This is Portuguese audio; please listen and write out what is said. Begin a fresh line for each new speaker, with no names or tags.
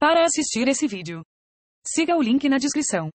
Para assistir esse vídeo, siga o link na descrição.